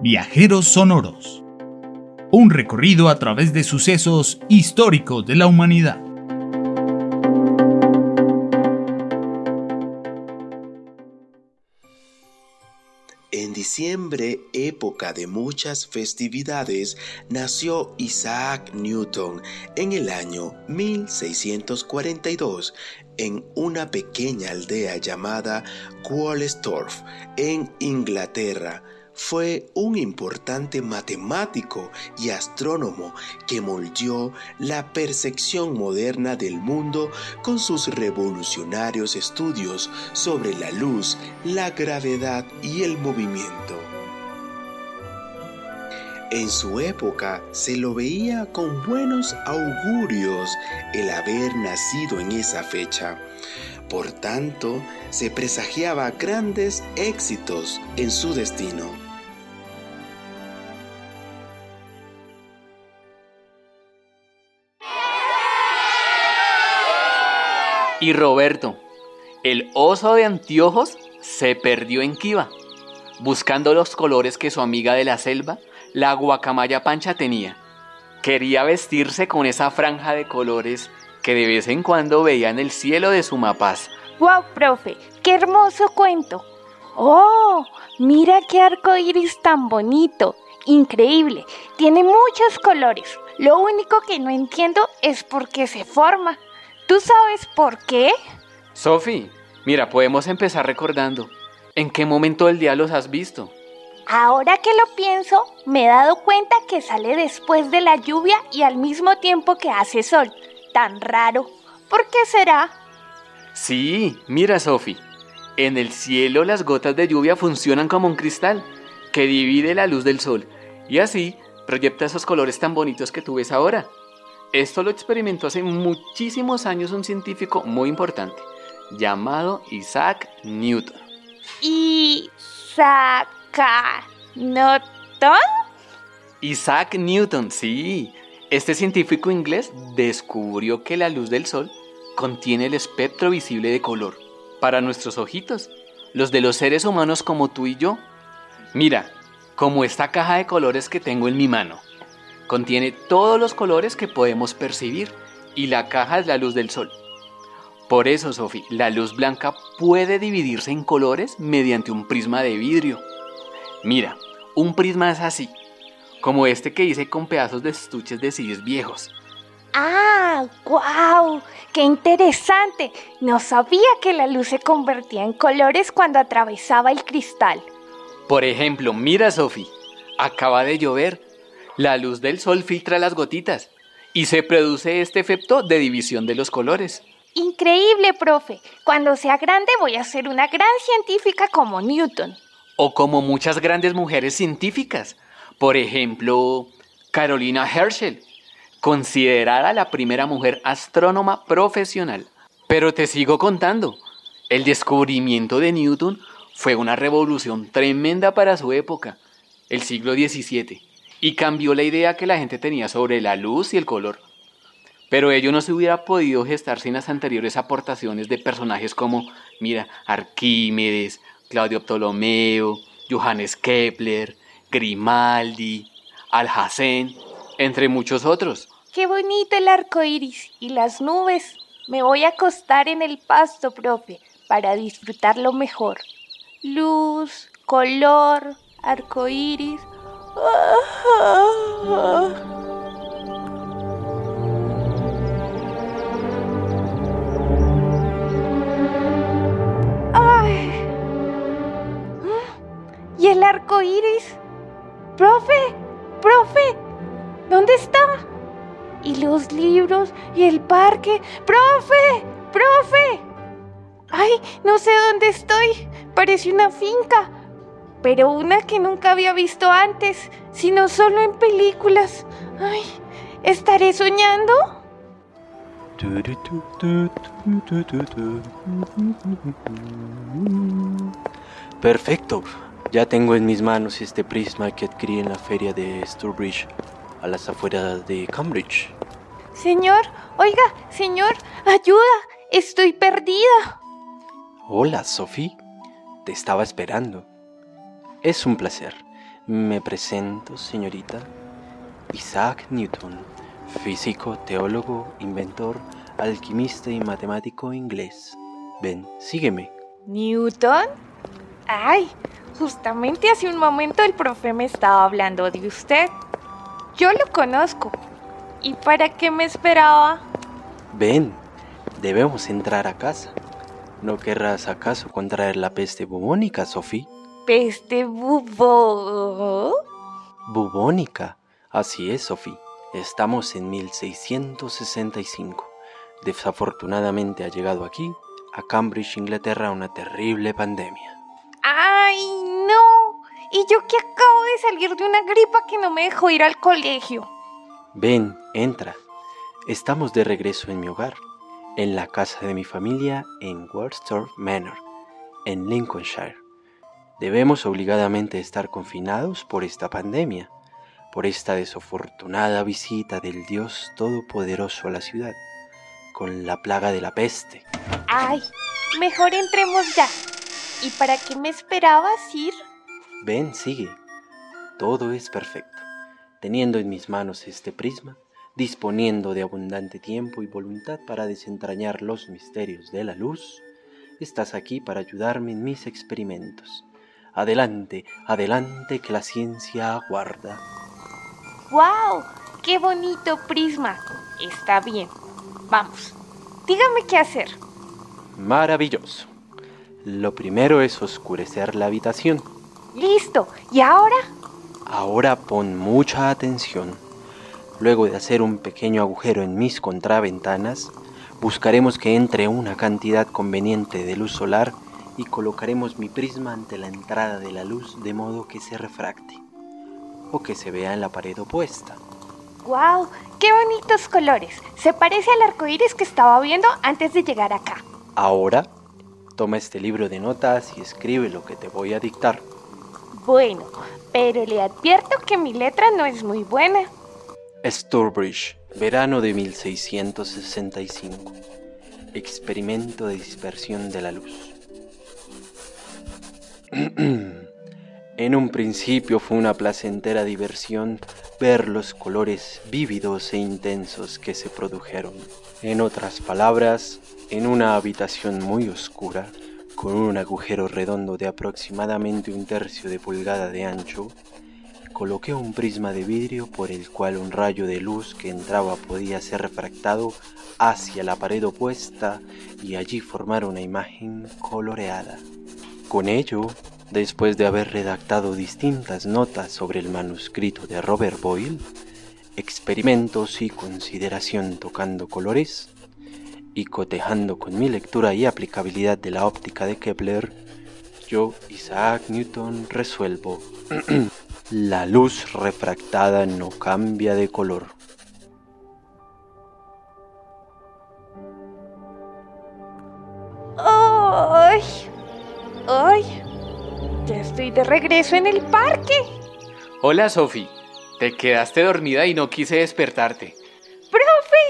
Viajeros Sonoros. Un recorrido a través de sucesos históricos de la humanidad. En diciembre, época de muchas festividades, nació Isaac Newton en el año 1642 en una pequeña aldea llamada Qualestorf en Inglaterra fue un importante matemático y astrónomo que moldeó la percepción moderna del mundo con sus revolucionarios estudios sobre la luz, la gravedad y el movimiento. En su época se lo veía con buenos augurios el haber nacido en esa fecha. Por tanto, se presagiaba grandes éxitos en su destino. Y Roberto, el oso de anteojos, se perdió en Kiva, buscando los colores que su amiga de la selva, la guacamaya pancha, tenía. Quería vestirse con esa franja de colores que de vez en cuando veía en el cielo de Sumapaz. ¡Wow, profe! ¡Qué hermoso cuento! ¡Oh! Mira qué arco iris tan bonito. Increíble. Tiene muchos colores. Lo único que no entiendo es por qué se forma. ¿Tú sabes por qué? Sophie, mira, podemos empezar recordando. ¿En qué momento del día los has visto? Ahora que lo pienso, me he dado cuenta que sale después de la lluvia y al mismo tiempo que hace sol. Tan raro. ¿Por qué será? Sí, mira, Sophie. En el cielo las gotas de lluvia funcionan como un cristal que divide la luz del sol y así proyecta esos colores tan bonitos que tú ves ahora. Esto lo experimentó hace muchísimos años un científico muy importante llamado Isaac Newton. ¿Isaac Newton? Isaac Newton, sí. Este científico inglés descubrió que la luz del sol contiene el espectro visible de color para nuestros ojitos, los de los seres humanos como tú y yo. Mira, como esta caja de colores que tengo en mi mano. Contiene todos los colores que podemos percibir y la caja es la luz del sol. Por eso, Sophie, la luz blanca puede dividirse en colores mediante un prisma de vidrio. Mira, un prisma es así, como este que hice con pedazos de estuches de CDs viejos. ¡Ah! ¡Guau! ¡Qué interesante! No sabía que la luz se convertía en colores cuando atravesaba el cristal. Por ejemplo, mira, Sophie, acaba de llover la luz del sol filtra las gotitas y se produce este efecto de división de los colores. Increíble, profe. Cuando sea grande voy a ser una gran científica como Newton. O como muchas grandes mujeres científicas. Por ejemplo, Carolina Herschel, considerada la primera mujer astrónoma profesional. Pero te sigo contando. El descubrimiento de Newton fue una revolución tremenda para su época, el siglo XVII y cambió la idea que la gente tenía sobre la luz y el color. Pero ello no se hubiera podido gestar sin las anteriores aportaciones de personajes como, mira, Arquímedes, Claudio Ptolomeo, Johannes Kepler, Grimaldi, Alhazen, entre muchos otros. Qué bonito el arco iris y las nubes. Me voy a acostar en el pasto, profe, para disfrutarlo mejor. Luz, color, arco iris. ¡Ay! ¿Y el arco iris? ¡Profe! ¡Profe! ¿Dónde está? ¿Y los libros? ¿Y el parque? ¡Profe! ¡Profe! ¡Ay! No sé dónde estoy. Parece una finca pero una que nunca había visto antes, sino solo en películas. Ay, ¿estaré soñando? Perfecto. Ya tengo en mis manos este prisma que adquirí en la feria de Sturbridge, a las afueras de Cambridge. Señor, oiga, señor, ayuda, estoy perdida. Hola, Sophie. Te estaba esperando. Es un placer. Me presento, señorita. Isaac Newton, físico, teólogo, inventor, alquimista y matemático inglés. Ven, sígueme. ¿Newton? Ay, justamente hace un momento el profe me estaba hablando de usted. Yo lo conozco. ¿Y para qué me esperaba? Ven, debemos entrar a casa. ¿No querrás acaso contraer la peste bubónica, Sophie? ¿Peste bubo? Bubónica. Así es, Sophie. Estamos en 1665. Desafortunadamente ha llegado aquí, a Cambridge, Inglaterra, una terrible pandemia. ¡Ay, no! Y yo que acabo de salir de una gripa que no me dejó ir al colegio. Ven, entra. Estamos de regreso en mi hogar, en la casa de mi familia en Worsthorpe Manor, en Lincolnshire. Debemos obligadamente estar confinados por esta pandemia, por esta desafortunada visita del Dios Todopoderoso a la ciudad, con la plaga de la peste. Ay, mejor entremos ya. ¿Y para qué me esperabas ir? Ven, sigue. Todo es perfecto. Teniendo en mis manos este prisma, disponiendo de abundante tiempo y voluntad para desentrañar los misterios de la luz, estás aquí para ayudarme en mis experimentos. Adelante, adelante, que la ciencia aguarda. ¡Wow! ¡Qué bonito prisma! Está bien. Vamos. Dígame qué hacer. Maravilloso. Lo primero es oscurecer la habitación. Listo. ¿Y ahora? Ahora pon mucha atención. Luego de hacer un pequeño agujero en mis contraventanas, buscaremos que entre una cantidad conveniente de luz solar y colocaremos mi prisma ante la entrada de la luz de modo que se refracte o que se vea en la pared opuesta. ¡Wow! ¡Qué bonitos colores! Se parece al arco iris que estaba viendo antes de llegar acá. Ahora, toma este libro de notas y escribe lo que te voy a dictar. Bueno, pero le advierto que mi letra no es muy buena. Sturbridge, verano de 1665. Experimento de dispersión de la luz. en un principio fue una placentera diversión ver los colores vívidos e intensos que se produjeron. En otras palabras, en una habitación muy oscura, con un agujero redondo de aproximadamente un tercio de pulgada de ancho, coloqué un prisma de vidrio por el cual un rayo de luz que entraba podía ser refractado hacia la pared opuesta y allí formar una imagen coloreada. Con ello, después de haber redactado distintas notas sobre el manuscrito de Robert Boyle, experimentos y consideración tocando colores, y cotejando con mi lectura y aplicabilidad de la óptica de Kepler, yo, Isaac Newton, resuelvo. la luz refractada no cambia de color. De regreso en el parque. Hola, Sophie. Te quedaste dormida y no quise despertarte. ¡Profe!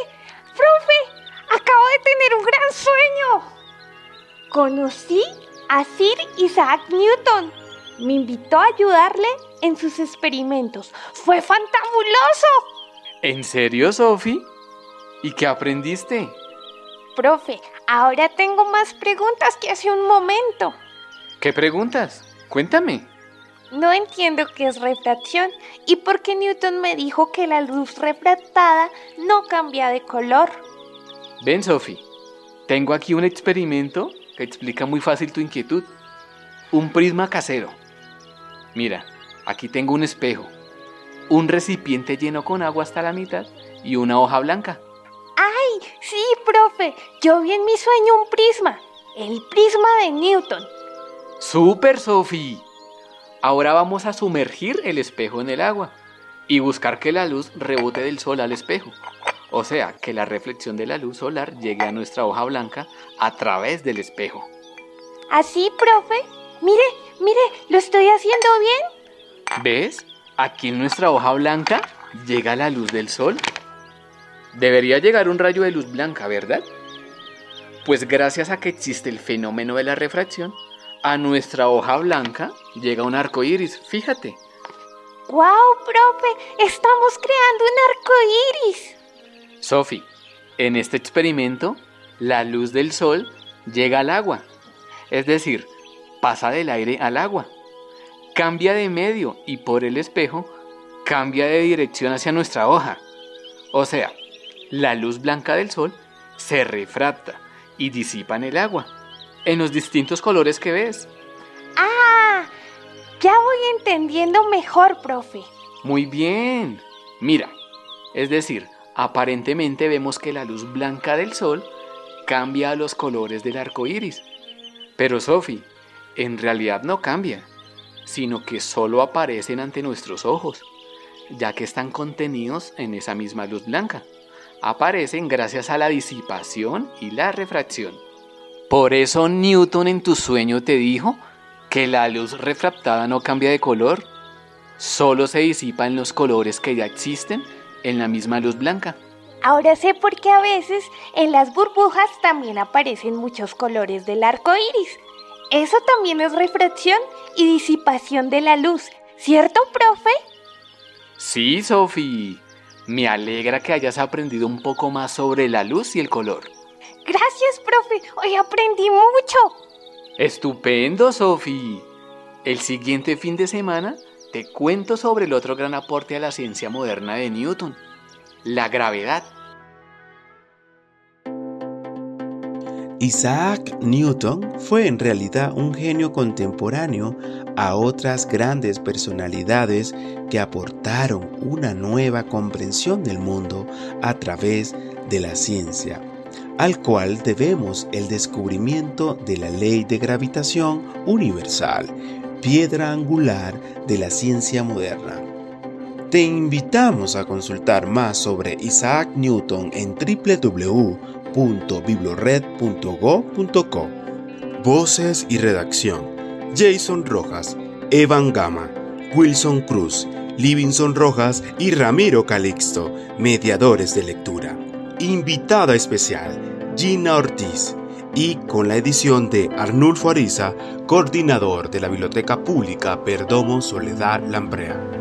¡Profe! Acabo de tener un gran sueño. Conocí a Sir Isaac Newton. Me invitó a ayudarle en sus experimentos. ¡Fue fantabuloso! ¿En serio, Sophie? ¿Y qué aprendiste? Profe, ahora tengo más preguntas que hace un momento. ¿Qué preguntas? Cuéntame. No entiendo qué es refracción y por qué Newton me dijo que la luz refractada no cambia de color. Ven, Sophie. Tengo aquí un experimento que explica muy fácil tu inquietud. Un prisma casero. Mira, aquí tengo un espejo, un recipiente lleno con agua hasta la mitad y una hoja blanca. ¡Ay! Sí, profe. Yo vi en mi sueño un prisma. El prisma de Newton. ¡Super, Sophie! Ahora vamos a sumergir el espejo en el agua y buscar que la luz rebote del sol al espejo. O sea, que la reflexión de la luz solar llegue a nuestra hoja blanca a través del espejo. ¿Así, profe? Mire, mire, ¿lo estoy haciendo bien? ¿Ves? Aquí en nuestra hoja blanca llega la luz del sol. Debería llegar un rayo de luz blanca, ¿verdad? Pues gracias a que existe el fenómeno de la refracción, a nuestra hoja blanca llega un arco iris, fíjate. ¡Guau, profe! ¡Estamos creando un arco iris! Sophie, en este experimento, la luz del sol llega al agua, es decir, pasa del aire al agua, cambia de medio y por el espejo cambia de dirección hacia nuestra hoja. O sea, la luz blanca del sol se refracta y disipa en el agua, en los distintos colores que ves. ¡Ah! Ya voy entendiendo mejor, profe. Muy bien. Mira, es decir, aparentemente vemos que la luz blanca del sol cambia los colores del arco iris. Pero, Sophie, en realidad no cambia, sino que solo aparecen ante nuestros ojos, ya que están contenidos en esa misma luz blanca. Aparecen gracias a la disipación y la refracción. Por eso Newton en tu sueño te dijo que la luz refractada no cambia de color, solo se disipa en los colores que ya existen en la misma luz blanca. Ahora sé por qué a veces en las burbujas también aparecen muchos colores del arco iris. Eso también es refracción y disipación de la luz, ¿cierto, profe? Sí, Sophie. Me alegra que hayas aprendido un poco más sobre la luz y el color. Gracias, profe. Hoy aprendí mucho. Estupendo, Sophie. El siguiente fin de semana te cuento sobre el otro gran aporte a la ciencia moderna de Newton, la gravedad. Isaac Newton fue en realidad un genio contemporáneo a otras grandes personalidades que aportaron una nueva comprensión del mundo a través de la ciencia, al cual debemos el descubrimiento de la ley de gravitación universal, piedra angular de la ciencia moderna. Te invitamos a consultar más sobre Isaac Newton en www.biblored.go.co. Voces y redacción: Jason Rojas, Evan Gama, Wilson Cruz, Livingston Rojas y Ramiro Calixto, mediadores de lectura. Invitada especial: Gina Ortiz y con la edición de Arnulfo Ariza, coordinador de la Biblioteca Pública Perdomo Soledad Lambrea.